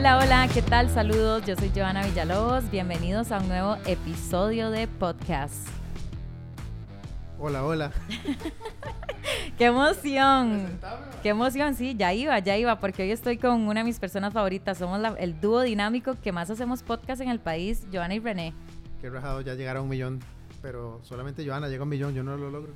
Hola, hola, ¿qué tal? Saludos, yo soy Joana Villalobos. Bienvenidos a un nuevo episodio de podcast. Hola, hola. ¡Qué emoción! ¡Qué emoción! Sí, ya iba, ya iba, porque hoy estoy con una de mis personas favoritas. Somos la- el dúo dinámico que más hacemos podcast en el país, Joana y René. Qué rajado ya llegar a un millón. Pero solamente Joana llega a un millón, yo no lo logro.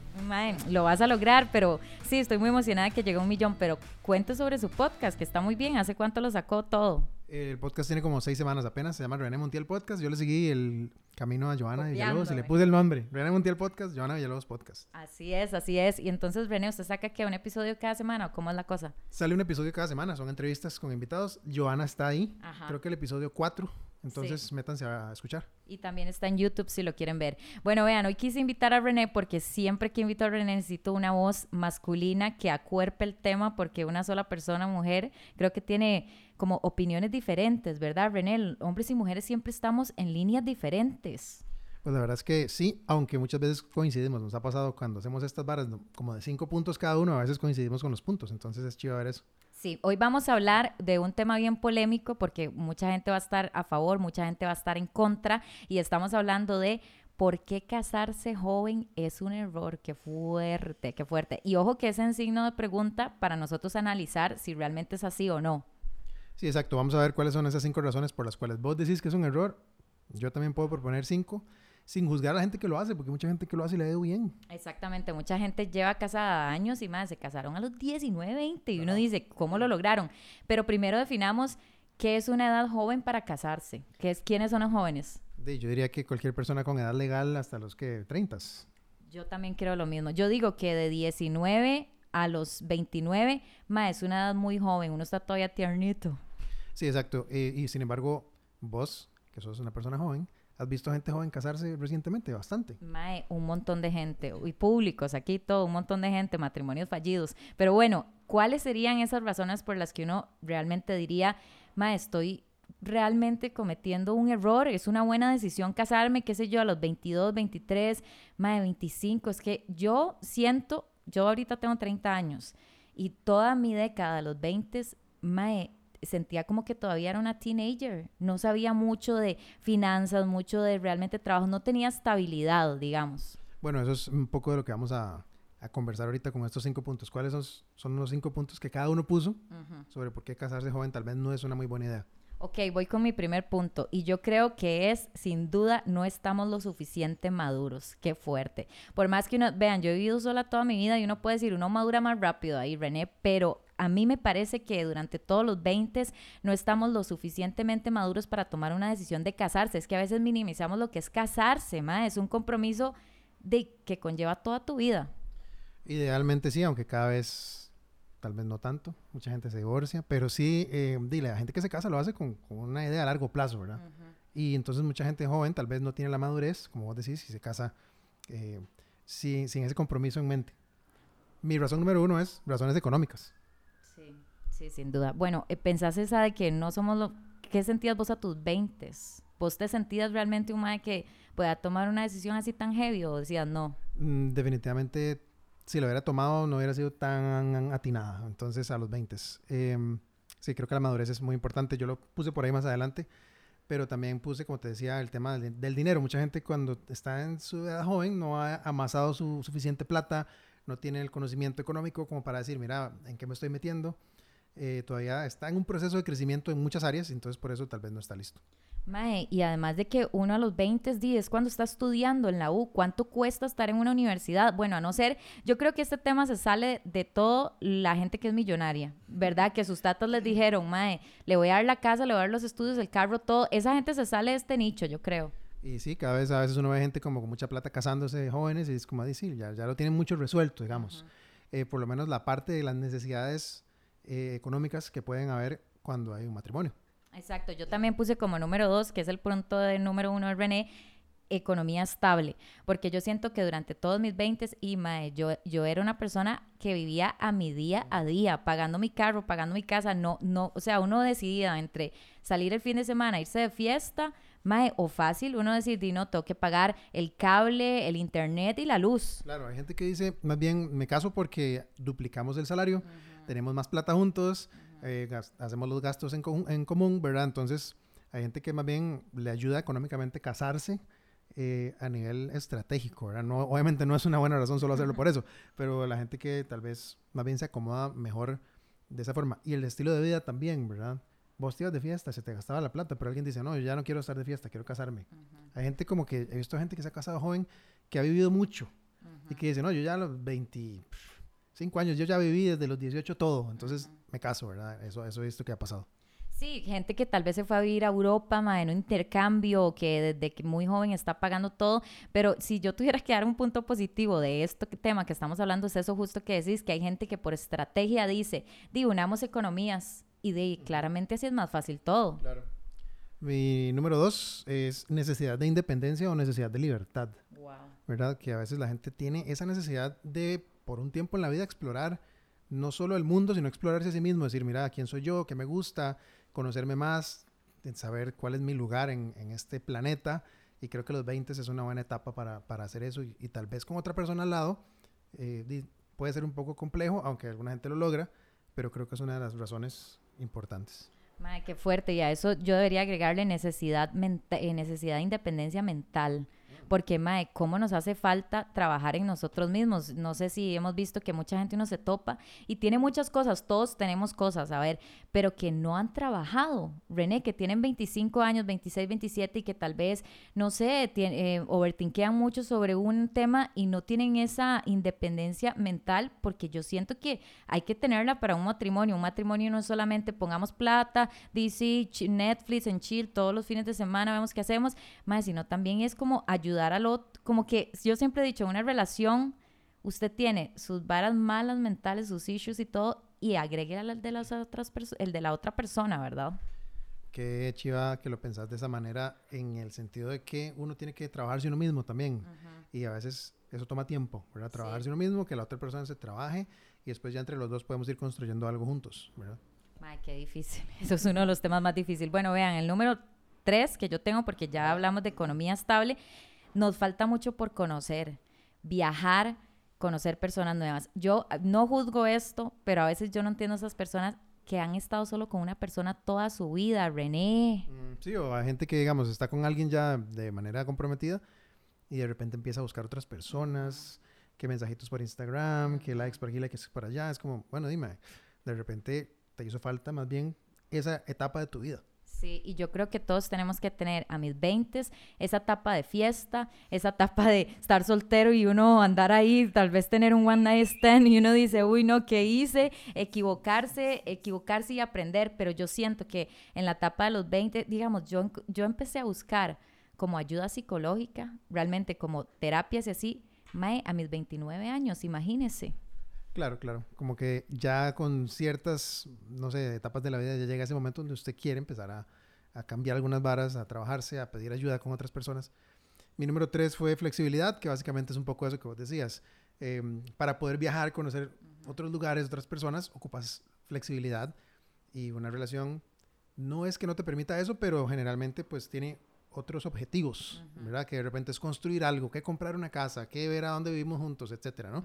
Lo vas a lograr, pero sí, estoy muy emocionada que llegue a un millón, pero cuente sobre su podcast, que está muy bien. ¿Hace cuánto lo sacó todo? El podcast tiene como seis semanas apenas, se llama René Montiel Podcast. Yo le seguí el camino a Joana Villalobos y le puse el nombre. René Montiel Podcast, Joana Villalobos Podcast. Así es, así es. Y entonces, René, ¿usted saca que un episodio cada semana o cómo es la cosa? Sale un episodio cada semana, son entrevistas con invitados. Joana está ahí, Ajá. creo que el episodio 4. Entonces métanse a escuchar. Y también está en YouTube si lo quieren ver. Bueno, vean, hoy quise invitar a René porque siempre que invito a René necesito una voz masculina que acuerpe el tema porque una sola persona, mujer, creo que tiene como opiniones diferentes, ¿verdad, René? Hombres y mujeres siempre estamos en líneas diferentes. Pues la verdad es que sí, aunque muchas veces coincidimos. Nos ha pasado cuando hacemos estas ¿no? como de cinco puntos cada uno, a veces coincidimos con los puntos. Entonces es chido ver eso. Sí, hoy vamos a hablar de un tema bien polémico porque mucha gente va a estar a favor, mucha gente va a estar en contra y estamos hablando de por qué casarse joven es un error. Qué fuerte, qué fuerte. Y ojo que es en signo de pregunta para nosotros analizar si realmente es así o no. Sí, exacto. Vamos a ver cuáles son esas cinco razones por las cuales vos decís que es un error. Yo también puedo proponer cinco sin juzgar a la gente que lo hace, porque mucha gente que lo hace y le ha ido bien. Exactamente, mucha gente lleva casada años y más, se casaron a los 19, 20 y uno dice, ¿cómo lo lograron? Pero primero definamos qué es una edad joven para casarse, ¿Qué es, quiénes son los jóvenes. De, yo diría que cualquier persona con edad legal hasta los que 30. Yo también creo lo mismo. Yo digo que de 19 a los 29, ma, es una edad muy joven, uno está todavía tiernito. Sí, exacto. Eh, y sin embargo, vos, que sos una persona joven, has visto gente joven casarse recientemente, bastante. Mae, un montón de gente, y públicos, aquí todo, un montón de gente, matrimonios fallidos. Pero bueno, ¿cuáles serían esas razones por las que uno realmente diría, mae, estoy realmente cometiendo un error, es una buena decisión casarme, qué sé yo, a los 22, 23, mae, 25? Es que yo siento, yo ahorita tengo 30 años y toda mi década, los 20, mae, sentía como que todavía era una teenager. No sabía mucho de finanzas, mucho de realmente trabajo. No tenía estabilidad, digamos. Bueno, eso es un poco de lo que vamos a, a conversar ahorita con estos cinco puntos. ¿Cuáles son, son los cinco puntos que cada uno puso sobre por qué casarse joven tal vez no es una muy buena idea? Ok, voy con mi primer punto. Y yo creo que es, sin duda, no estamos lo suficiente maduros. Qué fuerte. Por más que uno, vean, yo he vivido sola toda mi vida y uno puede decir, uno madura más rápido ahí, René, pero a mí me parece que durante todos los 20 no estamos lo suficientemente maduros para tomar una decisión de casarse. Es que a veces minimizamos lo que es casarse, ma. Es un compromiso de que conlleva toda tu vida. Idealmente sí, aunque cada vez tal vez no tanto. Mucha gente se divorcia, pero sí, eh, dile, la gente que se casa lo hace con, con una idea a largo plazo, ¿verdad? Y entonces mucha gente joven tal vez no tiene la madurez, como vos decís, y se casa eh, sin, sin ese compromiso en mente. Mi razón número uno es razones económicas. Sí, sí, sin duda. Bueno, eh, ¿pensás esa de que no somos lo... ¿Qué sentías vos a tus 20? ¿Vos te sentías realmente un madre que pueda tomar una decisión así tan heavy o decías no? Mm, definitivamente, si lo hubiera tomado, no hubiera sido tan atinada. Entonces, a los 20. Eh, sí, creo que la madurez es muy importante. Yo lo puse por ahí más adelante, pero también puse, como te decía, el tema del, del dinero. Mucha gente cuando está en su edad joven no ha amasado su suficiente plata, no tiene el conocimiento económico como para decir, mira, ¿en qué me estoy metiendo? Eh, todavía está en un proceso de crecimiento en muchas áreas, entonces por eso tal vez no está listo. Mae, y además de que uno a los 20 días cuando está estudiando en la U, ¿cuánto cuesta estar en una universidad? Bueno, a no ser, yo creo que este tema se sale de todo la gente que es millonaria, ¿verdad? Que sus tatas les dijeron, Mae, le voy a dar la casa, le voy a dar los estudios, el carro, todo. Esa gente se sale de este nicho, yo creo. Y sí, cada vez a veces uno ve gente como con mucha plata casándose jóvenes y es como decir, ya, ya lo tienen mucho resuelto, digamos. Eh, por lo menos la parte de las necesidades eh, económicas que pueden haber cuando hay un matrimonio. Exacto, yo también puse como número dos, que es el punto de número uno de René, economía estable, porque yo siento que durante todos mis 20 y mae, yo, yo era una persona que vivía a mi día a día, pagando mi carro, pagando mi casa, no, no, o sea, uno decidía entre salir el fin de semana, irse de fiesta, mae, o fácil, uno decir, no, tengo que pagar el cable, el internet y la luz. Claro, hay gente que dice, más bien me caso porque duplicamos el salario, tenemos más plata juntos, eh, hacemos los gastos en, en, común, ¿verdad? Entonces, hay gente que más bien le ayuda económicamente casarse eh, a nivel estratégico, ¿verdad? No, obviamente no es una buena razón solo hacerlo por eso, pero la gente que tal vez más bien se acomoda mejor de esa forma. Y el estilo de vida también, ¿verdad? Vos te ibas de fiesta, se te gastaba la plata, pero alguien dice, no, yo ya no quiero estar de fiesta, quiero casarme. Hay gente como que, he visto gente que se ha casado joven, que ha vivido mucho, y que dice, no, yo ya a los 25 años, yo ya viví desde los 18 todo, entonces me caso, ¿verdad? Eso, eso he visto que ha pasado. Sí, gente que tal vez se fue a vivir a Europa, ma, en un intercambio, que desde que muy joven está pagando todo, pero si yo tuviera que dar un punto positivo de este tema que estamos hablando, es eso justo que decís, que hay gente que por estrategia dice, di, unamos economías, y de claramente así es más fácil todo. Claro. Mi número dos es necesidad de independencia o necesidad de libertad. ¿Verdad? Que a veces la gente tiene esa necesidad de, por un tiempo en la vida, explorar no solo el mundo, sino explorarse a sí mismo, decir, mira, quién soy yo, qué me gusta, conocerme más, saber cuál es mi lugar en, este planeta. Y creo que los 20 es una buena etapa para, hacer eso. Y, tal vez con otra persona al lado eh, puede ser un poco complejo, aunque alguna gente lo logra, pero creo que es una de las razones importantes. Madre, qué fuerte. Y a eso yo debería agregarle necesidad, eh, necesidad de independencia mental porque, mae, ¿cómo nos hace falta trabajar en nosotros mismos? No sé si hemos visto que mucha gente no se topa y tiene muchas cosas, todos tenemos cosas, a ver, pero que no han trabajado. René, que tienen 25 años, 26, 27 y que tal vez, no sé, tiene, eh, overtinquean mucho sobre un tema y no tienen esa independencia mental, porque yo siento que hay que tenerla para un matrimonio. Un matrimonio no es solamente pongamos plata, DC, Netflix, en chill, todos los fines de semana vemos qué hacemos, más, sino también es como ayudar ayudar al otro, como que yo siempre he dicho, en una relación usted tiene sus varas malas mentales, sus issues y todo, y agregue el de las otras el de la otra persona, ¿verdad? Qué chiva que lo pensás de esa manera en el sentido de que uno tiene que trabajarse uno mismo también. Y a veces eso toma tiempo, ¿verdad? Trabajarse uno mismo, que la otra persona se trabaje y después ya entre los dos podemos ir construyendo algo juntos, ¿verdad? Ay, qué difícil. Eso es uno de los temas más difíciles. Bueno, vean, el número tres que yo tengo, porque ya hablamos de economía estable, nos falta mucho por conocer, viajar, conocer personas nuevas. Yo no juzgo esto, pero a veces yo no entiendo a esas personas que han estado solo con una persona toda su vida, René. Mm, sí, o hay gente que, digamos, está con alguien ya de manera comprometida y de repente empieza a buscar otras personas, que mensajitos por Instagram, que likes por aquí, likes por allá. Es como, bueno, dime, de repente te hizo falta más bien esa etapa de tu vida. Sí, y yo creo que todos tenemos que tener a mis 20 esa etapa de fiesta, esa etapa de estar soltero y uno andar ahí, tal vez tener un one night stand y uno dice, uy, no, ¿qué hice? Equivocarse, equivocarse y aprender, pero yo siento que en la etapa de los 20, digamos, yo, yo empecé a buscar como ayuda psicológica, realmente como terapias y así, a mis 29 años, imagínese. Claro, claro. Como que ya con ciertas, no sé, etapas de la vida ya llega ese momento donde usted quiere empezar a, cambiar algunas varas, a trabajarse, a pedir ayuda con otras personas. Mi número tres fue flexibilidad, que básicamente es un poco eso que vos decías. Em, para poder viajar, conocer otros lugares, otras personas, ocupas flexibilidad y una relación no es que no te permita eso, pero generalmente pues tiene otros objetivos, ¿verdad? Que de repente es construir algo, que comprar una casa, que ver a dónde vivimos juntos, etcétera, ¿no?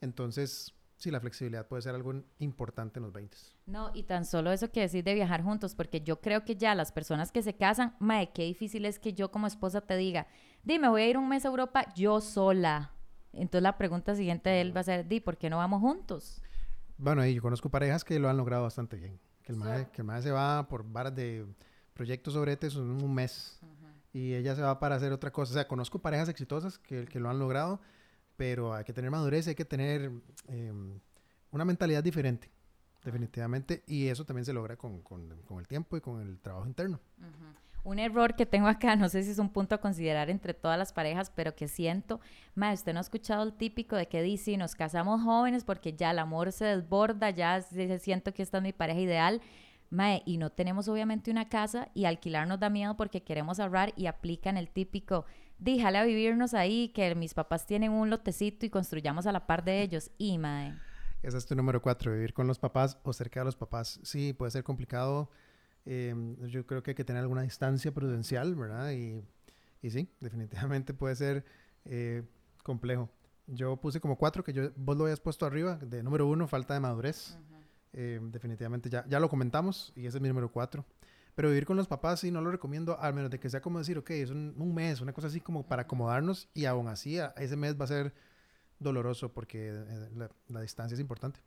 Entonces, sí, la flexibilidad puede ser algo importante en los 20. No, y tan solo eso que decir de viajar juntos, porque yo creo que ya las personas que se casan, mae, qué difícil es que yo como esposa te diga, dime, voy a ir un mes a Europa yo sola. Entonces la pregunta siguiente de él va a ser, di, ¿por qué no vamos juntos? Bueno, yo conozco parejas que lo han logrado bastante bien. Que el, mae, que el se va por varas de proyectos sobre en un mes. Y ella se va para hacer otra cosa. O sea, conozco parejas exitosas que, que lo han logrado pero hay que tener madurez, hay que tener em, una mentalidad diferente, definitivamente, y eso también se logra con, con, el tiempo y con el trabajo interno. Un error que tengo acá, no sé si es un punto a considerar entre todas las parejas, pero que siento, más usted no ha escuchado el típico de que dice, nos casamos jóvenes porque ya el amor se desborda, ya siento que esta es mi pareja ideal, Mae, y no tenemos obviamente una casa y alquilar nos da miedo porque queremos ahorrar y aplican el típico, díjale a vivirnos ahí, que mis papás tienen un lotecito y construyamos a la par de ellos. Y, mae. Ese es tu número cuatro, vivir con los papás o cerca de los papás. Sí, puede ser complicado. Em, yo creo que hay que tener alguna distancia prudencial, ¿verdad? Y, y sí, definitivamente puede ser eh, complejo. Yo puse como cuatro, que yo, vos lo habías puesto arriba. De número uno, falta de madurez. Eh, definitivamente ya, ya lo comentamos y ese es mi número cuatro. Pero vivir con los papás sí no lo recomiendo, al menos de que sea como decir, ok, es un, mes, una cosa así como para acomodarnos y aún así a- ese mes va a ser doloroso porque eh, la, distancia es importante.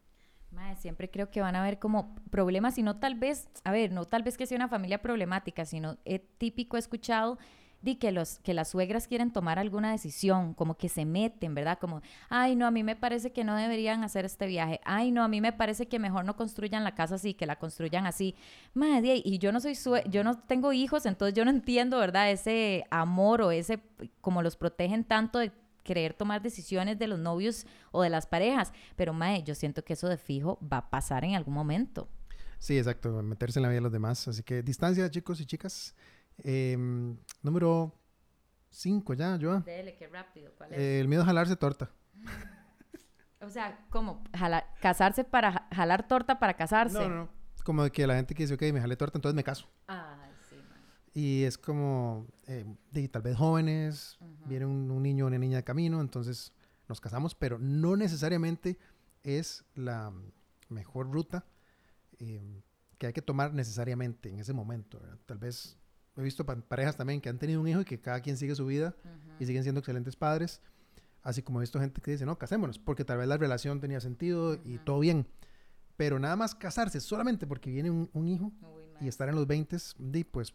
Mae, siempre creo que van a haber como problemas y no tal vez, a ver, no tal vez que sea una familia problemática, sino he típico escuchado de que los que las suegras quieren tomar alguna decisión, como que se meten, ¿verdad? Como, ay, no, a mí me parece que no deberían hacer este viaje. Ay, no, a mí me parece que mejor no construyan la casa así, que la construyan así. Madre, y yo no soy sue yo no tengo hijos, entonces yo no entiendo, ¿verdad? Ese amor o ese como los protegen tanto de querer tomar decisiones de los novios o de las parejas, pero mae, yo siento que eso de fijo va a pasar en algún momento. Sí, exacto, meterse en la vida de los demás. Así que distancia, chicos y chicas. Em, número 5 ya, yo. Dele, qué rápido, ¿cuál el miedo a jalarse torta. O sea, ¿cómo? Jala- casarse para ja- jalar torta para casarse. No, no, no. Como de que la gente que dice, ok, me jalé torta, entonces me caso. Ay, sí, mae. Y es como, eh, de, tal vez jóvenes, viene un, un niño o una niña de camino, entonces nos casamos, pero no necesariamente es la mejor ruta eh, que hay que tomar necesariamente en ese momento. ¿verdad? Tal vez he visto pa- parejas también que han tenido un hijo y que cada quien sigue su vida y siguen siendo excelentes padres. Así como he visto gente que dice, no, casémonos, porque tal vez la relación tenía sentido y todo bien. Pero nada más casarse solamente porque viene un, un hijo Uy, y estar en los 20, di, pues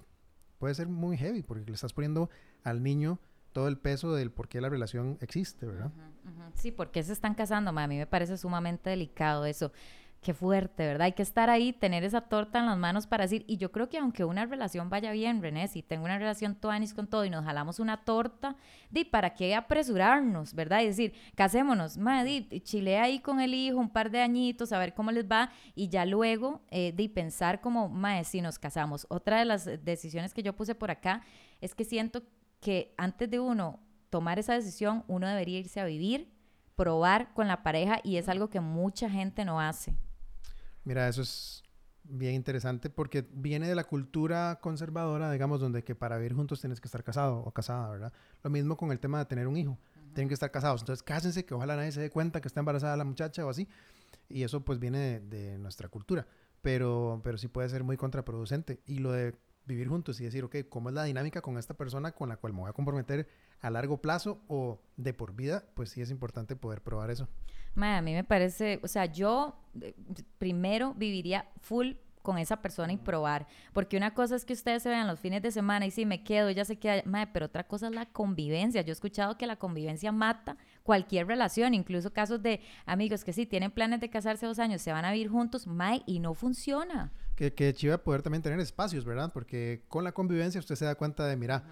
puede ser muy heavy porque le estás poniendo al niño todo el peso del por qué la relación existe, ¿verdad? Ujú, ujú. Sí, porque se están casando, mae? a mí me parece sumamente delicado eso. Qué fuerte, ¿verdad? Hay que estar ahí, tener esa torta en las manos para decir, y yo creo que aunque una relación vaya bien, René, si tengo una relación toanis con todo y nos jalamos una torta, di, ¿para qué apresurarnos, verdad? Y decir, casémonos, madre, chile ahí con el hijo un par de añitos, a ver cómo les va, y ya luego, eh, di, pensar como, madre, si nos casamos. Otra de las decisiones que yo puse por acá es que siento que antes de uno tomar esa decisión, uno debería irse a vivir, probar con la pareja, y es algo que mucha gente no hace. Mira, eso es bien interesante porque viene de la cultura conservadora, digamos, donde que para vivir juntos tienes que estar casado o casada, ¿verdad? Lo mismo con el tema de tener un hijo. Tienen que estar casados. Entonces, cásense, que ojalá nadie se dé cuenta que está embarazada la muchacha o así. Y eso pues viene de, de nuestra cultura. Pero, pero sí puede ser muy contraproducente. Y lo de vivir juntos y decir, ok, ¿cómo es la dinámica con esta persona con la cual me voy a comprometer a largo plazo o de por vida? Pues sí es importante poder probar eso. A mí me parece, o sea, yo eh, primero viviría full con esa persona y probar, porque una cosa es que ustedes se vean los fines de semana y si me quedo, ella se queda, mae, pero otra cosa es la convivencia. Yo he escuchado que la convivencia mata cualquier relación, incluso casos de amigos que sí tienen planes de casarse dos años, se van a vivir juntos, mae, y no funciona. Que, que chiva poder también tener espacios, ¿verdad? Porque con la convivencia usted se da cuenta de, mira,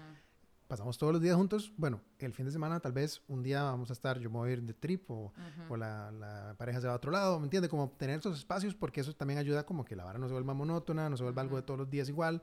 pasamos todos los días juntos. Bueno, el fin de semana tal vez un día vamos a estar, yo me voy a ir de trip o, o la, la pareja se va a otro lado, ¿me entiende? Como tener esos espacios porque eso también ayuda como que la vara no se vuelva monótona, no se vuelva algo de todos los días igual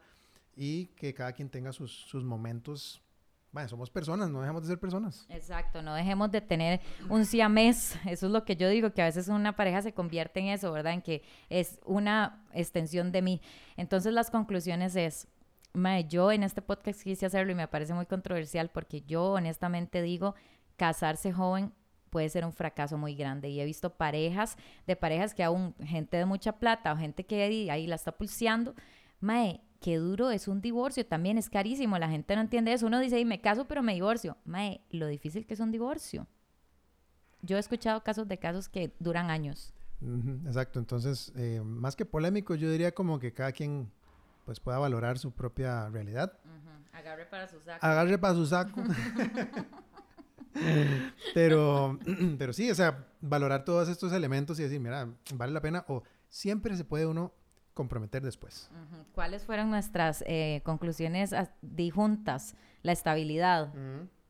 y que cada quien tenga sus, sus momentos. Bueno, somos personas, no dejamos de ser personas. Exacto, no dejemos de tener un siamés, eso es lo que yo digo, que a veces una pareja se convierte en eso, ¿verdad? En que es una extensión de mí. Entonces las conclusiones es, mae, yo en este podcast quise hacerlo y me parece muy controversial porque yo honestamente digo, casarse joven puede ser un fracaso muy grande y he visto parejas, de parejas que aún gente de mucha plata o gente que ahí, ahí la está pulseando, mae, qué duro es un divorcio, también es carísimo, la gente no entiende eso. Uno dice, y me caso, pero me divorcio. Mae, lo difícil que es un divorcio. Yo he escuchado casos de casos que duran años. Exacto, entonces, eh, más que polémico, yo diría como que cada quien pues pueda valorar su propia realidad. Agarre para su saco. Agarre para su saco. pero, pero sí, o sea, valorar todos estos elementos y decir, mira, vale la pena o siempre se puede uno comprometer después. ¿Cuáles fueron nuestras eh, conclusiones as- dijuntas? La estabilidad.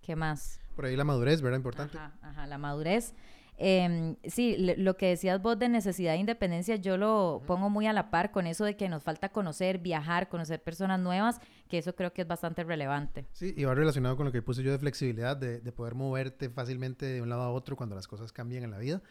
¿Qué más? Por ahí la madurez, ¿verdad? Importante. Ajá, ajá, la madurez. Em, sí, lo que decías vos de necesidad de independencia, yo lo pongo muy a la par con eso de que nos falta conocer, viajar, conocer personas nuevas, que eso creo que es bastante relevante. Sí, y va relacionado con lo que puse yo de flexibilidad, de, de poder moverte fácilmente de un lado a otro cuando las cosas cambian en la vida.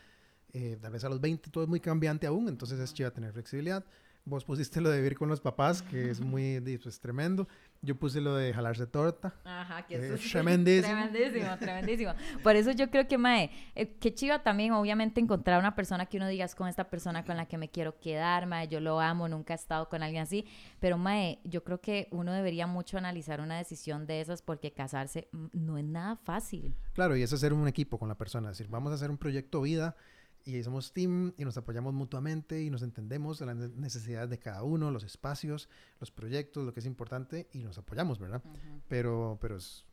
Eh, tal vez a los 20 todo es muy cambiante aún, entonces es chiva tener flexibilidad. Vos pusiste lo de vivir con los papás, que es muy pues, tremendo. Yo puse lo de jalarse torta. Ajá, que Eh, eso es tremendísimo. tremendísimo, tremendísimo. Por eso yo creo que, Mae, eh, qué chiva también, obviamente, encontrar una persona que uno diga es con esta persona con la que me quiero quedar, Mae, yo lo amo, nunca he estado con alguien así. Pero, Mae, yo creo que uno debería mucho analizar una decisión de esas porque casarse mm, no es nada fácil. Claro, y es hacer un equipo con la persona. Es decir, vamos a hacer un proyecto vida y somos team y nos apoyamos mutuamente y nos entendemos de las ne- necesidades de cada uno, los espacios, los proyectos, lo que es importante y nos apoyamos, ¿verdad? Pero, pero es-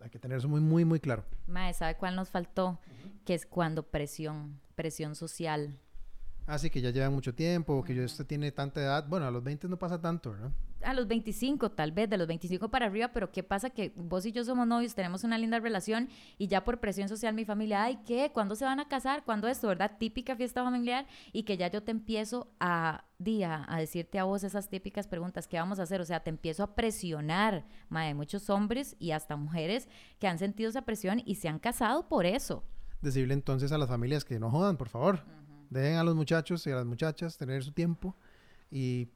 hay que tener eso muy, muy, muy claro. Mae, ¿sabe cuál nos faltó? Que es cuando presión, presión social. Así que ya llevan mucho tiempo, que yo usted tiene tanta edad. Bueno, a los 20 no pasa tanto, ¿verdad? a los 25, tal vez, de los 25 para arriba, pero ¿qué pasa? Que vos y yo somos novios, tenemos una linda relación y ya por presión social mi familia, ay, ¿qué? ¿Cuándo se van a casar? ¿Cuándo esto? ¿Verdad? Típica fiesta familiar y que ya yo te empiezo a, día, a decirte a vos esas típicas preguntas, ¿qué vamos a hacer? O sea, te empiezo a presionar, hay muchos hombres y hasta mujeres que han sentido esa presión y se han casado por eso. Decirle entonces a las familias que no jodan, por favor. Dejen a los muchachos y a las muchachas tener su tiempo y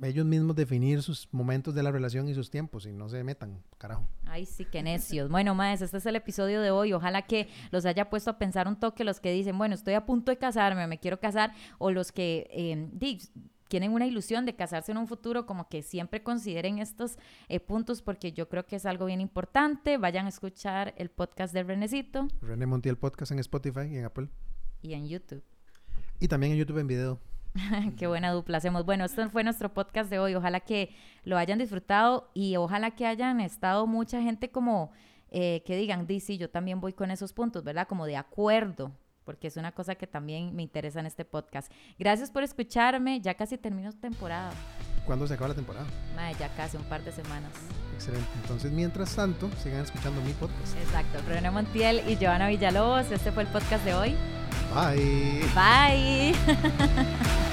ellos mismos definir sus momentos de la relación y sus tiempos y no se metan, carajo. Ay, sí, qué necios. Bueno, maes, este es el episodio de hoy. Ojalá que los haya puesto a pensar un toque los que dicen, bueno, estoy a punto de casarme, me quiero casar, o los que eh, tienen una ilusión de casarse en un futuro, como que siempre consideren estos eh, puntos porque yo creo que es algo bien importante. Vayan a escuchar el podcast de Renecito René Montiel Podcast en Spotify y en Apple. y en YouTube. Y también en YouTube en video. Qué buena dupla hacemos. Bueno, este fue nuestro podcast de hoy. Ojalá que lo hayan disfrutado y ojalá que hayan estado mucha gente como eh, que digan, di, sí, yo también voy con esos puntos, ¿verdad? Como de acuerdo, porque es una cosa que también me interesa en este podcast. Gracias por escucharme. Ya casi termino temporada. ¿Cuándo se acaba la temporada? Madre, ya casi un par de semanas. Excelente. Entonces, mientras tanto, sigan escuchando mi podcast. Exacto. René Montiel y Joana Villalobos. Este fue el podcast de hoy. Bye. Bye.